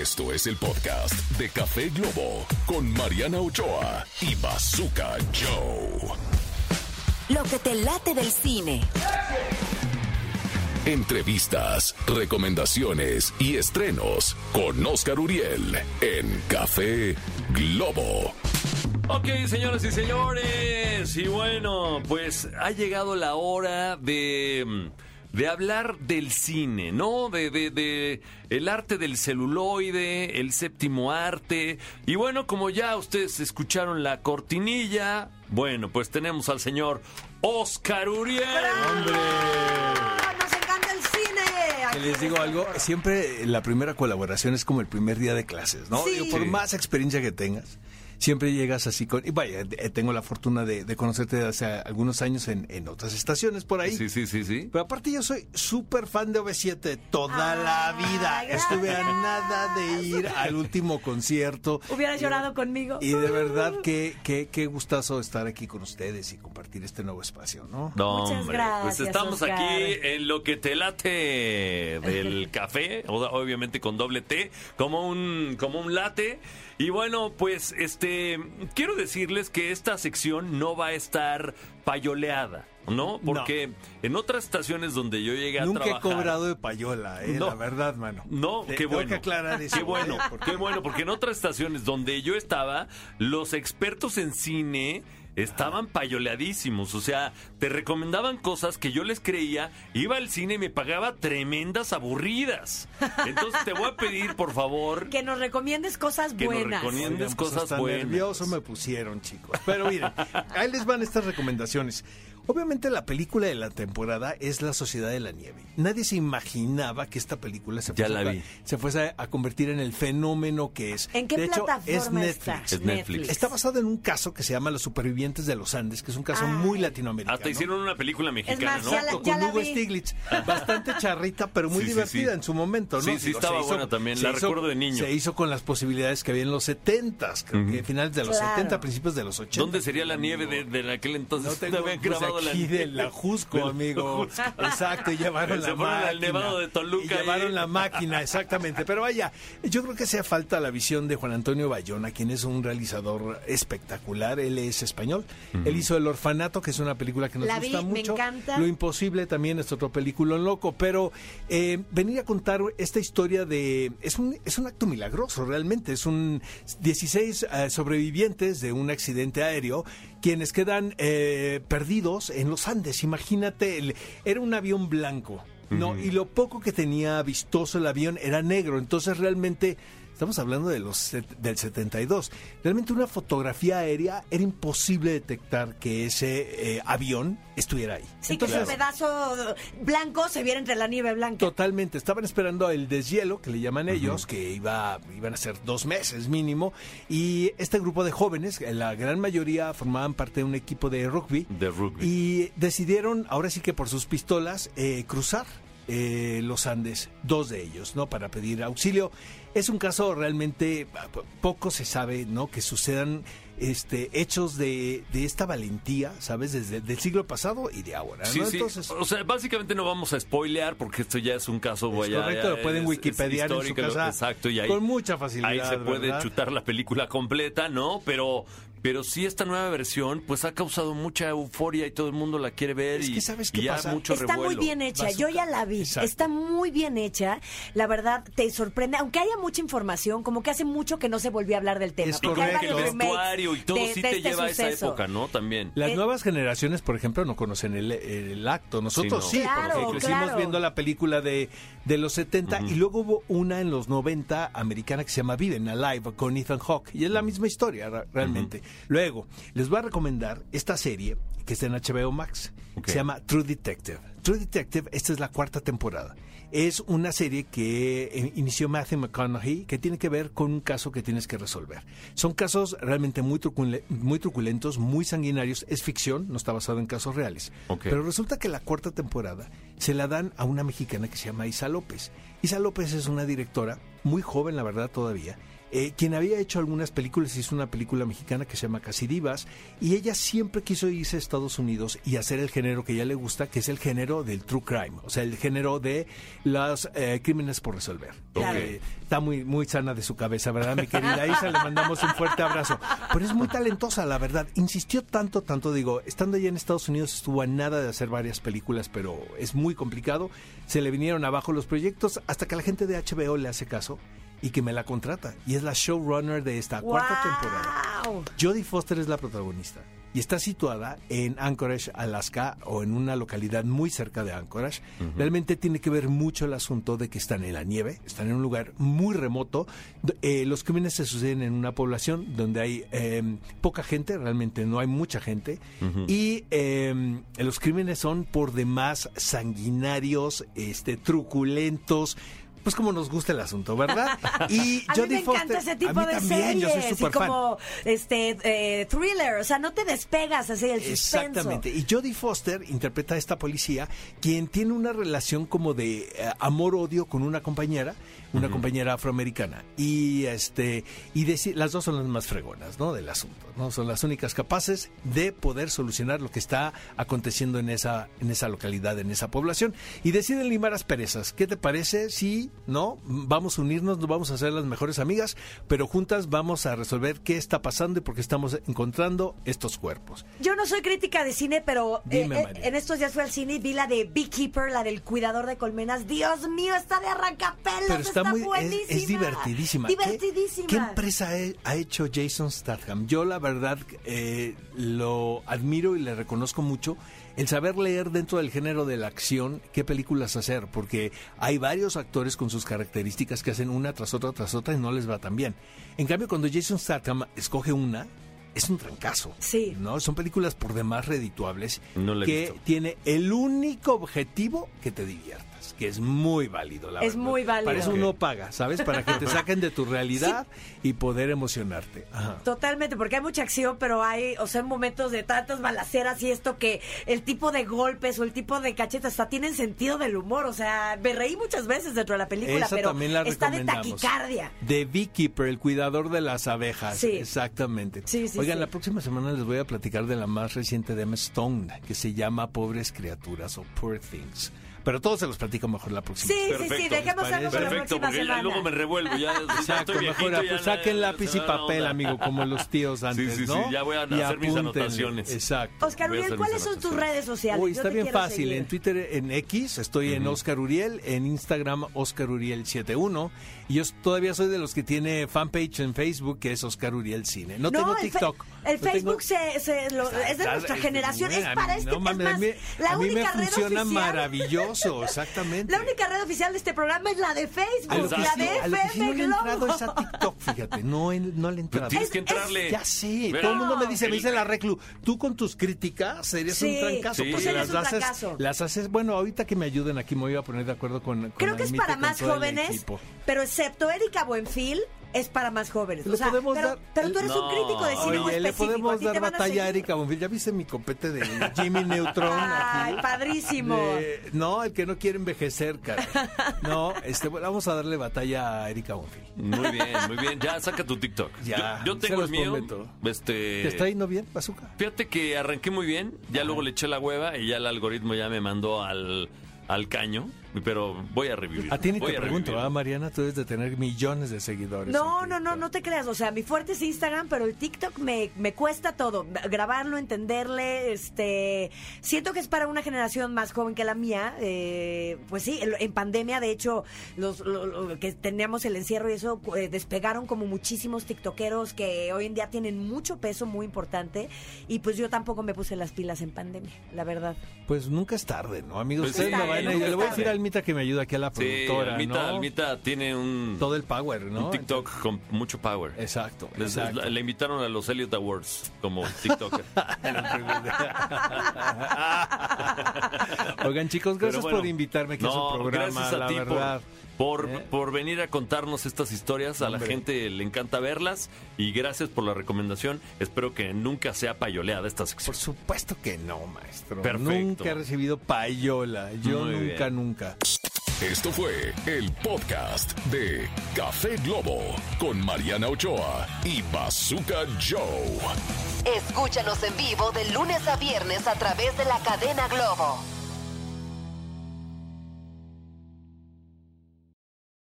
Esto es el podcast de Café Globo con Mariana Ochoa y Bazooka Joe. Lo que te late del cine. Entrevistas, recomendaciones y estrenos con Oscar Uriel en Café Globo. Ok, señoras y señores, y bueno, pues ha llegado la hora de, de hablar del cine, ¿no? De, de, de el arte del celuloide, el séptimo arte. Y bueno, como ya ustedes escucharon la cortinilla, bueno, pues tenemos al señor Oscar Uriel. ¡Hombre! ¡Nos encanta el cine! Les digo algo, siempre la primera colaboración es como el primer día de clases, ¿no? Sí. Digo, por más experiencia que tengas, siempre llegas así con... Y vaya, eh, tengo la fortuna de, de conocerte hace algunos años en, en otras estaciones por ahí. Sí, sí, sí, sí. Pero aparte yo soy súper fan de OV7 toda Ah, la vida. Estuve a nada de ir al último concierto. Hubieras llorado conmigo. Y de verdad que, que, qué gustazo estar aquí con ustedes y compartir este nuevo espacio, ¿no? No, Muchas hombre, gracias, pues estamos Oscar. aquí en lo que te late del café, obviamente con doble T, como un, como un late. Y bueno, pues este quiero decirles que esta sección no va a estar payoleada, ¿no? Porque en otras estaciones donde yo llegué a Nunca he trabajar. cobrado de payola, eh, No. la verdad, mano. No, Te- qué bueno. que aclarar eso. Qué bueno, ¿eh? Qué bueno, porque en otras estaciones donde yo estaba, los expertos en cine estaban payoleadísimos, o sea, te recomendaban cosas que yo les creía, iba al cine y me pagaba tremendas aburridas. Entonces te voy a pedir, por favor, Que nos recomiendes cosas Que nos buenas. recomiendes Oigan, pues cosas buenas. nervioso me pusieron, chicos. Pero miren, ahí les van estas recomendaciones. Obviamente la película de la temporada es La Sociedad de la Nieve. Nadie se imaginaba que esta película se Ya fuese, la a- vi. se fuese a convertir en el fenómeno que es. ¿En qué de hecho, plataforma es Netflix. está? Es Netflix. Está basado en un caso que se llama Los Supervivientes de los Andes, que es un caso muy Ay. latinoamericano. hasta hicieron una película mexicana, más, ¿no? ya la- Con Hugo vi. Stiglitz. Bastante charrita, pero muy Sí, divertida sí. en su momento, ¿no? Sí, sí, Digo, estaba hizo- buena también, se la hizo- recuerdo de niño. Se hizo con las posibilidades que había en los 70s, creo que finales de los Claro. 70, principios de los 80. ¿Dónde sería la nieve de, de aquel entonces? No tengo la aquí de nieve? la Jusco, amigo. Jusco. Exacto, y llevaron Se la al máquina. Nevado de Toluca Y llevaron ahí. la máquina, exactamente. Pero vaya, yo creo que hacía falta la visión de Juan Antonio Bayona, quien es un realizador espectacular. Él es español. Él hizo El Orfanato, que es una película que nos La vi, gusta me mucho. encanta. Lo Imposible también es otro película loco. Pero eh, venir a contar esta historia de. Es un, es un acto milagroso, realmente. Es un 16 eh, sobrevivientes de un accidente aéreo quienes quedan eh, perdidos en los Andes. Imagínate, el- era un avión blanco. No, y lo poco que tenía vistoso el avión era negro, entonces realmente estamos hablando de los set- del 72. Realmente una fotografía aérea era imposible detectar que ese eh, avión estuviera ahí. Sí, que ese pedazo blanco se viera entre la nieve blanca. Totalmente, estaban esperando el deshielo, que le llaman ellos, que iba, iban a ser dos meses mínimo, y este grupo de jóvenes, eh, la gran mayoría formaban parte de un equipo de rugby, De rugby. y decidieron, ahora sí que por sus pistolas, eh, cruzar eh, los Andes, dos de ellos, ¿no? Para pedir auxilio. Es un caso realmente, ah, poco se sabe, ¿no? Que sucedan este, hechos de, de esta valentía, ¿sabes? Desde el siglo pasado y de ahora, Sí, ¿no? sí. Entonces, o sea, básicamente no vamos a spoilear porque esto ya es un caso Es vaya, correcto, ya lo pueden wikipediar en su casa Exacto, y ahí, con mucha facilidad, Ahí se puede ¿verdad? chutar la película completa, ¿no? Pero pero sí esta nueva versión pues ha causado mucha euforia y todo el mundo la quiere ver Es y, que ¿sabes qué y ya pasa? mucho Está muy bien hecha, Bazooka. yo ya la vi, Exacto. está muy bien hecha, la verdad te sorprende, aunque haya mucha información, como que hace mucho que no se volvió a hablar del tema. Es porque hay el vestuario y todo de- sí de te este lleva a esa época, ¿no? También. Las Eh, nuevas generaciones, por ejemplo, no conocen el, el acto. Nosotros Sí, sí, no. Claro, porque crecimos claro. viendo la película de, de los 70 y luego hubo una en los 90 americana que se llama Viven Alive con Ethan Hawke y es la misma historia realmente. Luego, les voy a recomendar esta serie que está en HBO Max. Se llama True Detective. True Detective, esta es la cuarta temporada. Es una serie que eh, inició Matthew McConaughey que tiene que ver con un caso que tienes que resolver. Son casos realmente muy, trucule- muy truculentos, muy sanguinarios. Es ficción, no está basado en casos reales. Ok. Pero resulta que la cuarta temporada se la dan a una mexicana que se llama Isa López. Isa López es una directora muy joven, la verdad, todavía. Eh, quien había hecho algunas películas, hizo una película mexicana que se llama Casi Divas, y ella siempre quiso irse a Estados Unidos y hacer el género que ella le gusta, que es el género del true crime, o sea, el género de los eh, crímenes por resolver. Eh, está muy, muy sana de su cabeza, ¿verdad, mi querida Isa? Le mandamos un fuerte abrazo. Pero es muy talentosa, la verdad. Insistió tanto, tanto, digo, estando allá en Estados Unidos estuvo a nada de hacer varias películas, pero es muy complicado. Se le vinieron abajo los proyectos hasta que la gente de HBO le hace caso y que me la contrata. Y es la showrunner de esta cuarta temporada. ¡Wow! Jodie Foster es la protagonista y está situada en Anchorage, Alaska, o en una localidad muy cerca de Anchorage. Realmente tiene que ver mucho el asunto de que están en la nieve, están en un lugar muy remoto. Eh, los crímenes se suceden en una población donde hay eh, poca gente, realmente no hay mucha gente, y eh, los crímenes son por demás sanguinarios, este, truculentos. Pues como nos gusta el asunto, ¿verdad? Y A mí me encanta ese tipo a mí de también, yo soy series y como este eh, thriller, o sea, no te despegas así del suspenso. Exactamente. Y Jodie Foster interpreta a esta policía, quien tiene una relación como de eh, amor-odio con una compañera, una compañera afroamericana. Y este y las dos son las más fregonas, ¿no? Del asunto, ¿no? Son las únicas capaces de poder solucionar lo que está aconteciendo en esa en esa localidad, en esa población y deciden limar asperezas. ¿Qué te parece si, no, vamos a unirnos, nos vamos a hacer las mejores amigas, pero juntas vamos a resolver qué está pasando y por qué estamos encontrando estos cuerpos? Yo no soy crítica de cine, pero eh, Dime, eh, en estos días fui al cine y vi la de Beekeeper, la del cuidador de colmenas. Dios mío, está de arrancapelas, Pero está, muy buenísima. es, divertidísima. ¿Qué- Divertidísima. ¿Qué, empresa ha hecho Jason Statham? Yo la verdad eh, lo admiro y le reconozco mucho el saber leer dentro del género de la acción qué películas hacer, porque hay varios actores con sus características que hacen una tras otra tras otra y no les va tan bien. En cambio, cuando Jason Statham escoge una, es un trancazo. Sí. ¿no? Son películas por demás redituables No que tiene el único objetivo que te que es muy válido, la Es verdad. muy válido. Para eso uno paga, ¿sabes? Para que te saquen de tu realidad y poder emocionarte. Ajá. Totalmente, porque hay mucha acción, pero hay, o sea, momentos de tantas balaceras y esto que el tipo de golpes o el tipo de cachetas hasta tienen sentido del humor. O sea, me reí muchas veces dentro de la película, Esa pero también la está de taquicardia. De Beekeeper, el cuidador de las abejas. Sí. Exactamente. Sí, sí, Oigan, sí. la próxima semana les voy a platicar de la más reciente de Emma Stone, que se llama Pobres Criaturas o Poor Things. Pero todos se los platico mejor la próxima. Sí, sí, sí, dejemos ¿les algo para la Perfecto, próxima porque ya semana. luego me revuelvo. Ya, ya Exacto, estoy mejor viejito, pues, saquen lápiz y papel, amigo, como los tíos antes, sí, sí, ¿no? ya voy a Y hacer mis anotaciones. Exacto. Oscar a Uriel, ¿cuáles son tus redes sociales? Uy, está bien fácil. seguir. En Twitter, en X, estoy en Oscar Uriel, en Instagram, Oscar Uriel 71. Y yo todavía soy de los que tiene fanpage en Facebook, que es Oscar Uriel Cine. No, tengo el fe- TikTok. El, No tengo- Facebook se, se lo- es de Está- nuestra generación, es para a este no es más, a mí, la a mí me única red funciona oficial. Exactamente. La única red oficial de este programa es la de Facebook, que la sí- de a lo que sí no FM le he entrado Globo. es a TikTok, fíjate, no, en- no le he entrado. Tienes que entrarle. Ya sé, todo el mundo me dice, me dice la reclu, tú con tus críticas serías Sí, un trancazo, Sí. porque serías las un haces, trancazo. las haces, bueno, ahorita que me ayuden aquí me voy a poner de acuerdo con, con Creo que es para con más todo el jóvenes, equipo. pero excepto Erika Buenfil, es para más jóvenes. O sea, pero, dar- pero tú eres un No. crítico de cine Oye, le podemos dar batalla a. Erika Bonfil. ¿Ya viste mi copete de Jimmy Neutron Ay, aquí? padrísimo. De- no, el que no quiere envejecer, cara. No, este, vamos a darle batalla a Erika Bonfil. Muy bien, muy bien. Ya saca tu TikTok. Ya, yo, tengo el mío. prometo. Este, ¿Te está yendo bien, Bazooka? Fíjate que arranqué muy bien, ya luego le eché la hueva y ya el algoritmo ya me mandó al, al caño, pero voy a revivir. A ti ni voy te a pregunto. ¿ah, Mariana? Tú debes de tener millones de seguidores. No, no, no, no te creas. O sea, mi fuerte es Instagram, pero el TikTok me, me cuesta todo. Grabarlo, entenderle. Este, siento que es para una generación más joven que la mía. Eh, pues sí, en, pandemia, de hecho, los, lo- lo que teníamos el encierro y eso eh, despegaron como muchísimos tiktokeros que hoy en día tienen mucho peso, muy importante. Y pues yo tampoco me puse las pilas en pandemia, la verdad. Pues nunca es tarde, ¿no, amigos? Pues Ustedes sí, van a- le voy a decir tarde. A Almita que me ayude aquí a la Sí, productora, Almita, ¿no? Almita tiene un, Todo el power, ¿no? un TikTok con mucho power. Exacto, Les- exacto. Le invitaron a los Elliot Awards como TikToker. Oigan, chicos, gracias bueno, por invitarme aquí a no, su programa, gracias a la ti verdad. Por, ¿Eh? por venir a contarnos estas historias. A la gente le encanta verlas. Y gracias por la recomendación. Espero que nunca sea payoleada esta sección. Por supuesto que no, maestro. Perfecto. Nunca he recibido payola. Yo Muy nunca, bien. nunca. Esto fue el podcast de Café Globo con Mariana Ochoa y Bazooka Joe. Escúchanos en vivo de lunes a viernes a través de la cadena Globo.